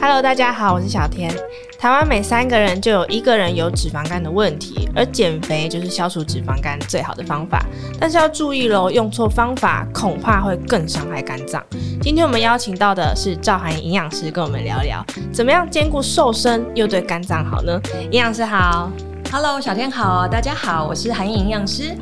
Hello，大家好，我是小天。台湾每三个人就有一个人有脂肪肝的问题，而减肥就是消除脂肪肝最好的方法。但是要注意喽，用错方法恐怕会更伤害肝脏。今天我们邀请到的是赵涵营养师，跟我们聊聊怎么样兼顾瘦身又对肝脏好呢？营养师好，Hello，小天好，大家好，我是函颖营养师。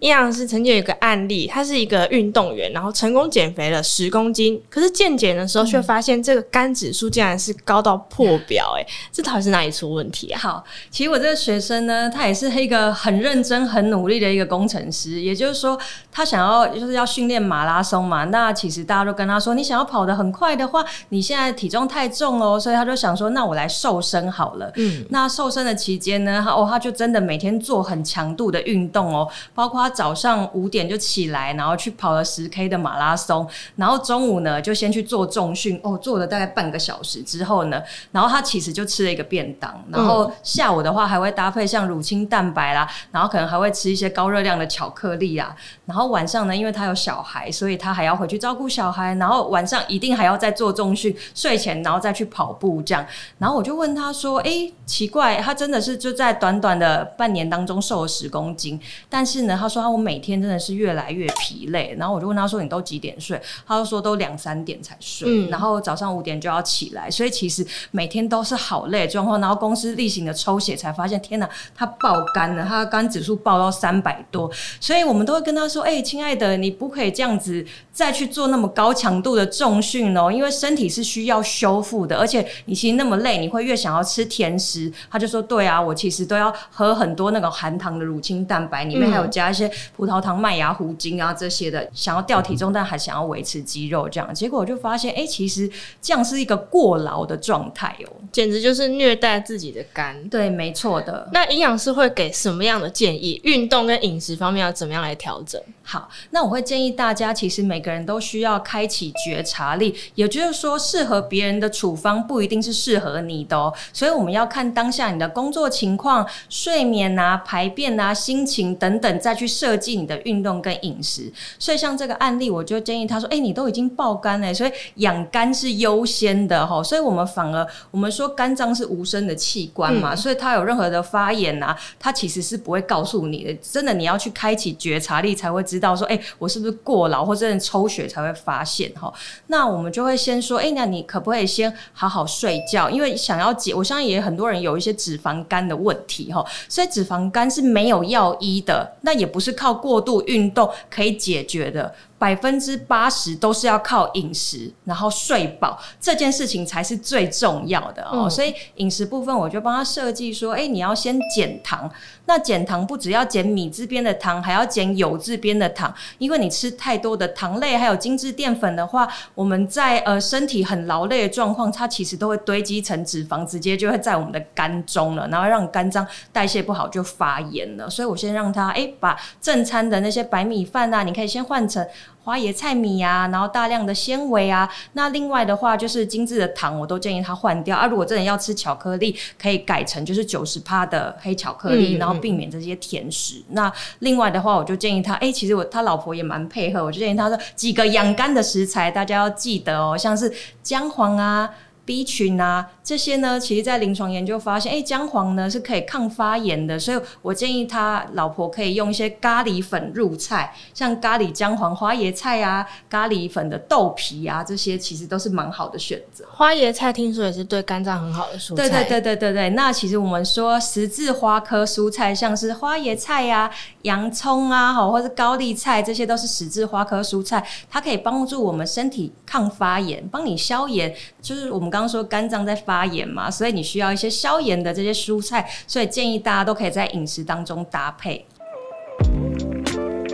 营养师曾经有一个案例，他是一个运动员，然后成功减肥了十公斤，可是健检的时候却发现这个肝指数竟然是高到破表，哎、嗯，这到底是哪里出问题啊？好，其实我这个学生呢，他也是一个很认真、很努力的一个工程师，也就是说，他想要就是要训练马拉松嘛。那其实大家都跟他说，你想要跑得很快的话，你现在体重太重哦，所以他就想说，那我来瘦身好了。嗯，那瘦身的期间呢，他哦，他就真的每天做很强度的运动哦，包括他。早上五点就起来，然后去跑了十 K 的马拉松，然后中午呢就先去做重训，哦，做了大概半个小时之后呢，然后他其实就吃了一个便当，然后下午的话还会搭配像乳清蛋白啦，然后可能还会吃一些高热量的巧克力啊，然后晚上呢，因为他有小孩，所以他还要回去照顾小孩，然后晚上一定还要再做重训，睡前然后再去跑步这样，然后我就问他说，诶，奇怪，他真的是就在短短的半年当中瘦了十公斤，但是呢，他说。我每天真的是越来越疲累，然后我就问他说：“你都几点睡？”他就说：“都两三点才睡。嗯”然后早上五点就要起来，所以其实每天都是好累状况。然后公司例行的抽血才发现，天哪，他爆肝了，他的肝指数爆到三百多。所以我们都会跟他说：“哎、欸，亲爱的，你不可以这样子再去做那么高强度的重训哦，因为身体是需要修复的，而且你其实那么累，你会越想要吃甜食。”他就说：“对啊，我其实都要喝很多那个含糖的乳清蛋白，里面还有加一些。”葡萄糖、麦芽糊精啊，这些的，想要掉体重，但还想要维持肌肉，这样，结果我就发现，哎、欸，其实这样是一个过劳的状态哦，简直就是虐待自己的肝。对，没错的。那营养师会给什么样的建议？运动跟饮食方面要怎么样来调整？好，那我会建议大家，其实每个人都需要开启觉察力，也就是说，适合别人的处方不一定是适合你的哦。所以我们要看当下你的工作情况、睡眠啊、排便啊、心情等等，再去设。设计你的运动跟饮食，所以像这个案例，我就建议他说：“哎、欸，你都已经爆肝了，所以养肝是优先的哈。所以我们反而我们说肝脏是无声的器官嘛，嗯、所以它有任何的发炎呐、啊，它其实是不会告诉你的。真的，你要去开启觉察力，才会知道说：哎、欸，我是不是过劳，或者抽血才会发现哈。那我们就会先说：哎、欸，那你可不可以先好好睡觉？因为想要解，我相信也很多人有一些脂肪肝的问题哈，所以脂肪肝是没有药医的，那也不是。靠过度运动可以解决的。百分之八十都是要靠饮食，然后睡饱这件事情才是最重要的哦。嗯、所以饮食部分，我就帮他设计说：哎、欸，你要先减糖。那减糖不只要减米字边的糖，还要减油字边的糖，因为你吃太多的糖类还有精致淀粉的话，我们在呃身体很劳累的状况，它其实都会堆积成脂肪，直接就会在我们的肝中了，然后让肝脏代谢不好就发炎了。所以我先让他哎、欸，把正餐的那些白米饭啊，你可以先换成。花椰菜米啊，然后大量的纤维啊，那另外的话就是精致的糖，我都建议他换掉啊。如果真的要吃巧克力，可以改成就是九十趴的黑巧克力，嗯、然后避免这些甜食。嗯、那另外的话，我就建议他，哎、欸，其实我他老婆也蛮配合，我就建议他说几个养肝的食材，大家要记得哦，像是姜黄啊。B 群啊，这些呢，其实在临床研究发现，哎、欸，姜黄呢是可以抗发炎的，所以我建议他老婆可以用一些咖喱粉入菜，像咖喱姜黄花椰菜啊，咖喱粉的豆皮啊，这些其实都是蛮好的选择。花椰菜听说也是对肝脏很好的蔬菜。对对对对对对，那其实我们说十字花科蔬菜，像是花椰菜啊、洋葱啊，好，或是高丽菜，这些都是十字花科蔬菜，它可以帮助我们身体抗发炎，帮你消炎，就是我们。刚刚说肝脏在发发炎嘛，所以你需要一些消炎的这些蔬菜，所以建议大家都可以在饮食当中搭配。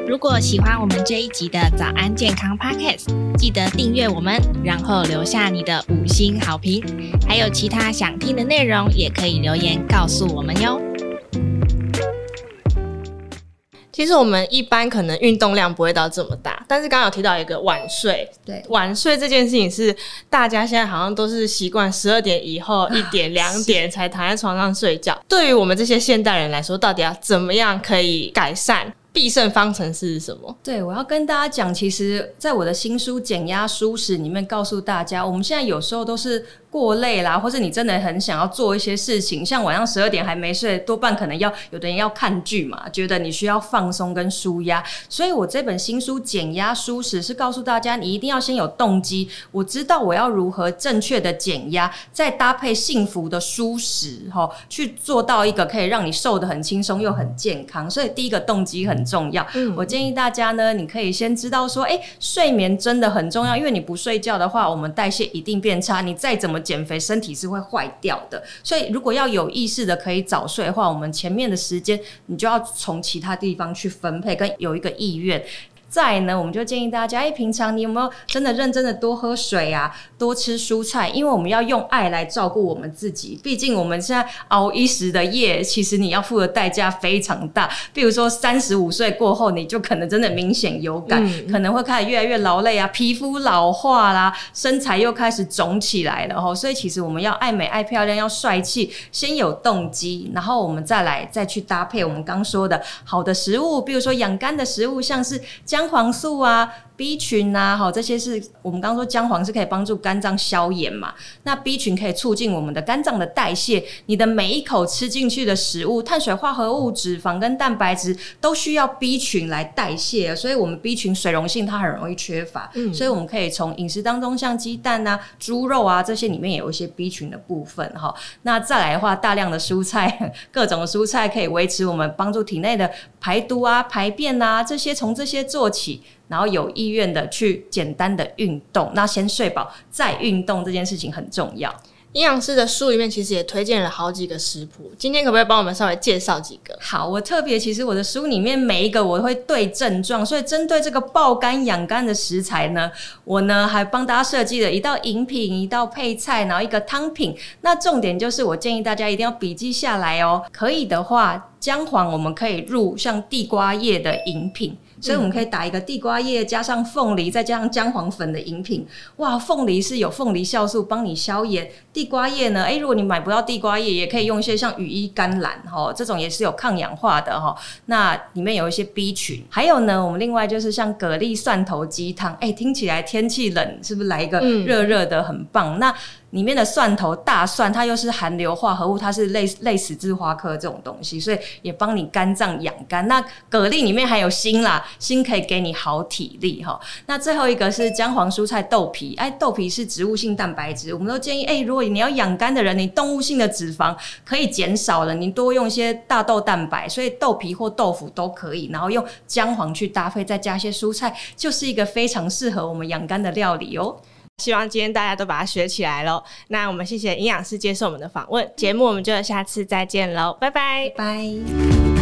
如果喜欢我们这一集的早安健康 Podcast，记得订阅我们，然后留下你的五星好评。还有其他想听的内容，也可以留言告诉我们哟。其实我们一般可能运动量不会到这么大，但是刚刚有提到一个晚睡，对，晚睡这件事情是大家现在好像都是习惯十二点以后一点两点才躺在床上睡觉。对于我们这些现代人来说，到底要怎么样可以改善？必胜方程式是什么？对，我要跟大家讲，其实在我的新书《减压舒适》里面告诉大家，我们现在有时候都是。过累啦，或者你真的很想要做一些事情，像晚上十二点还没睡，多半可能要有的人要看剧嘛，觉得你需要放松跟舒压，所以我这本新书《减压舒适》是告诉大家，你一定要先有动机，我知道我要如何正确的减压，再搭配幸福的舒适，哈，去做到一个可以让你瘦得很轻松又很健康。所以第一个动机很重要。嗯，我建议大家呢，你可以先知道说，诶，睡眠真的很重要，因为你不睡觉的话，我们代谢一定变差，你再怎么。减肥身体是会坏掉的，所以如果要有意识的可以早睡的话，我们前面的时间你就要从其他地方去分配，跟有一个意愿。再呢，我们就建议大家，哎，平常你有没有真的认真的多喝水啊，多吃蔬菜？因为我们要用爱来照顾我们自己。毕竟我们现在熬一时的夜，其实你要付的代价非常大。比如说三十五岁过后，你就可能真的明显有感，可能会开始越来越劳累啊，皮肤老化啦，身材又开始肿起来了哦。所以其实我们要爱美、爱漂亮、要帅气，先有动机，然后我们再来再去搭配我们刚说的好的食物，比如说养肝的食物，像是。姜黄素啊。B 群呐，好，这些是我们刚刚说姜黄是可以帮助肝脏消炎嘛？那 B 群可以促进我们的肝脏的代谢。你的每一口吃进去的食物，碳水化合物、脂肪跟蛋白质都需要 B 群来代谢，所以我们 B 群水溶性它很容易缺乏。嗯，所以我们可以从饮食当中，像鸡蛋啊、猪肉啊这些里面也有一些 B 群的部分哈。那再来的话，大量的蔬菜，各种蔬菜可以维持我们帮助体内的排毒啊、排便啊这些，从这些做起。然后有意愿的去简单的运动，那先睡饱再运动这件事情很重要。营养师的书里面其实也推荐了好几个食谱，今天可不可以帮我们稍微介绍几个？好，我特别其实我的书里面每一个我会对症状，所以针对这个爆肝养肝的食材呢，我呢还帮大家设计了一道饮品、一道配菜，然后一个汤品。那重点就是我建议大家一定要笔记下来哦，可以的话，姜黄我们可以入像地瓜叶的饮品。所以我们可以打一个地瓜叶加上凤梨，再加上姜黄粉的饮品。哇，凤梨是有凤梨酵素帮你消炎，地瓜叶呢？诶，如果你买不到地瓜叶，也可以用一些像羽衣甘蓝哈，这种也是有抗氧化的哈。那里面有一些 B 群，还有呢，我们另外就是像蛤蜊蒜头鸡汤，诶，听起来天气冷，是不是来一个热热的很棒？那里面的蒜头、大蒜，它又是含硫化合物，它是类类十字花科这种东西，所以也帮你肝脏养肝。那蛤蜊里面还有锌啦，锌可以给你好体力哈。那最后一个是姜黄蔬菜豆皮，哎，豆皮是植物性蛋白质，我们都建议，哎，如果你要养肝的人，你动物性的脂肪可以减少了，你多用一些大豆蛋白，所以豆皮或豆腐都可以，然后用姜黄去搭配，再加一些蔬菜，就是一个非常适合我们养肝的料理哦。希望今天大家都把它学起来喽。那我们谢谢营养师接受我们的访问，节目我们就下次再见喽，拜拜，拜。